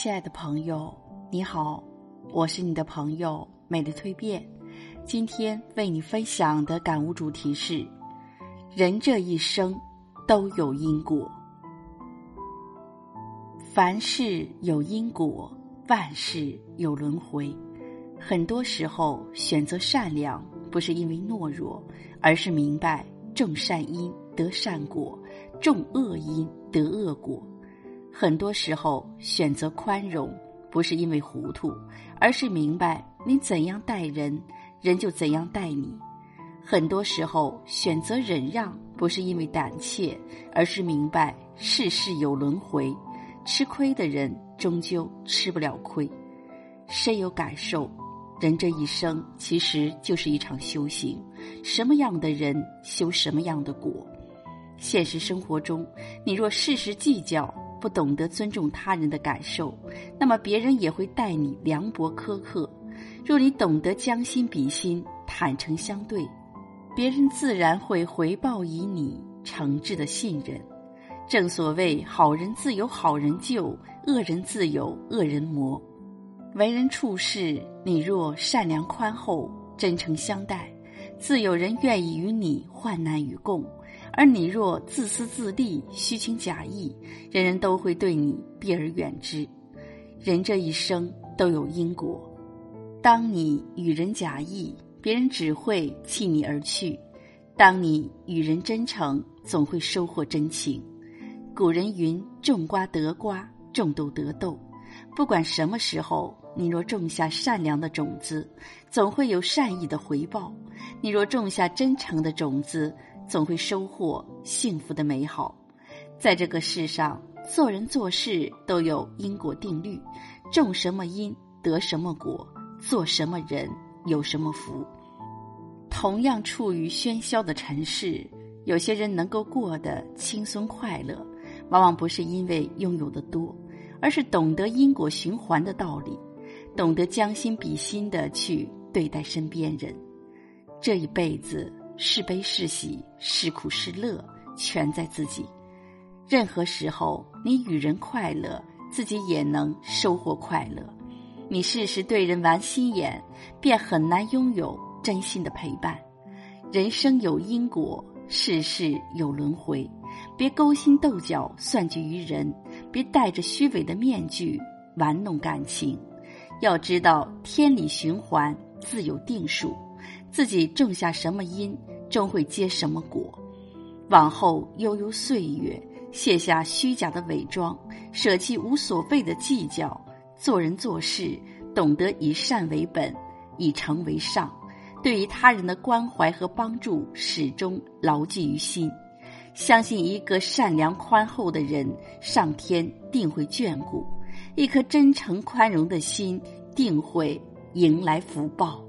亲爱的朋友，你好，我是你的朋友美的蜕变。今天为你分享的感悟主题是：人这一生都有因果，凡事有因果，万事有轮回。很多时候，选择善良不是因为懦弱，而是明白种善因得善果，种恶因得恶果。很多时候，选择宽容不是因为糊涂，而是明白你怎样待人，人就怎样待你。很多时候，选择忍让不是因为胆怯，而是明白世事有轮回，吃亏的人终究吃不了亏。深有感受，人这一生其实就是一场修行，什么样的人修什么样的果。现实生活中，你若事事计较。不懂得尊重他人的感受，那么别人也会待你凉薄苛刻。若你懂得将心比心、坦诚相对，别人自然会回报以你诚挚的信任。正所谓，好人自有好人救，恶人自有恶人磨。为人处事，你若善良宽厚、真诚相待，自有人愿意与你患难与共。而你若自私自利、虚情假意，人人都会对你避而远之。人这一生都有因果，当你与人假意，别人只会弃你而去；当你与人真诚，总会收获真情。古人云：“种瓜得瓜，种豆得豆。”不管什么时候，你若种下善良的种子，总会有善意的回报；你若种下真诚的种子，总会收获幸福的美好，在这个世上，做人做事都有因果定律，种什么因得什么果，做什么人有什么福。同样处于喧嚣的尘世，有些人能够过得轻松快乐，往往不是因为拥有的多，而是懂得因果循环的道理，懂得将心比心的去对待身边人。这一辈子。是悲是喜，是苦是乐，全在自己。任何时候，你与人快乐，自己也能收获快乐。你事事对人玩心眼，便很难拥有真心的陪伴。人生有因果，世事有轮回，别勾心斗角，算计于人；别戴着虚伪的面具玩弄感情。要知道，天理循环，自有定数。自己种下什么因，终会结什么果。往后悠悠岁月，卸下虚假的伪装，舍弃无所谓的计较，做人做事懂得以善为本，以诚为上。对于他人的关怀和帮助，始终牢记于心。相信一个善良宽厚的人，上天定会眷顾；一颗真诚宽容的心，定会迎来福报。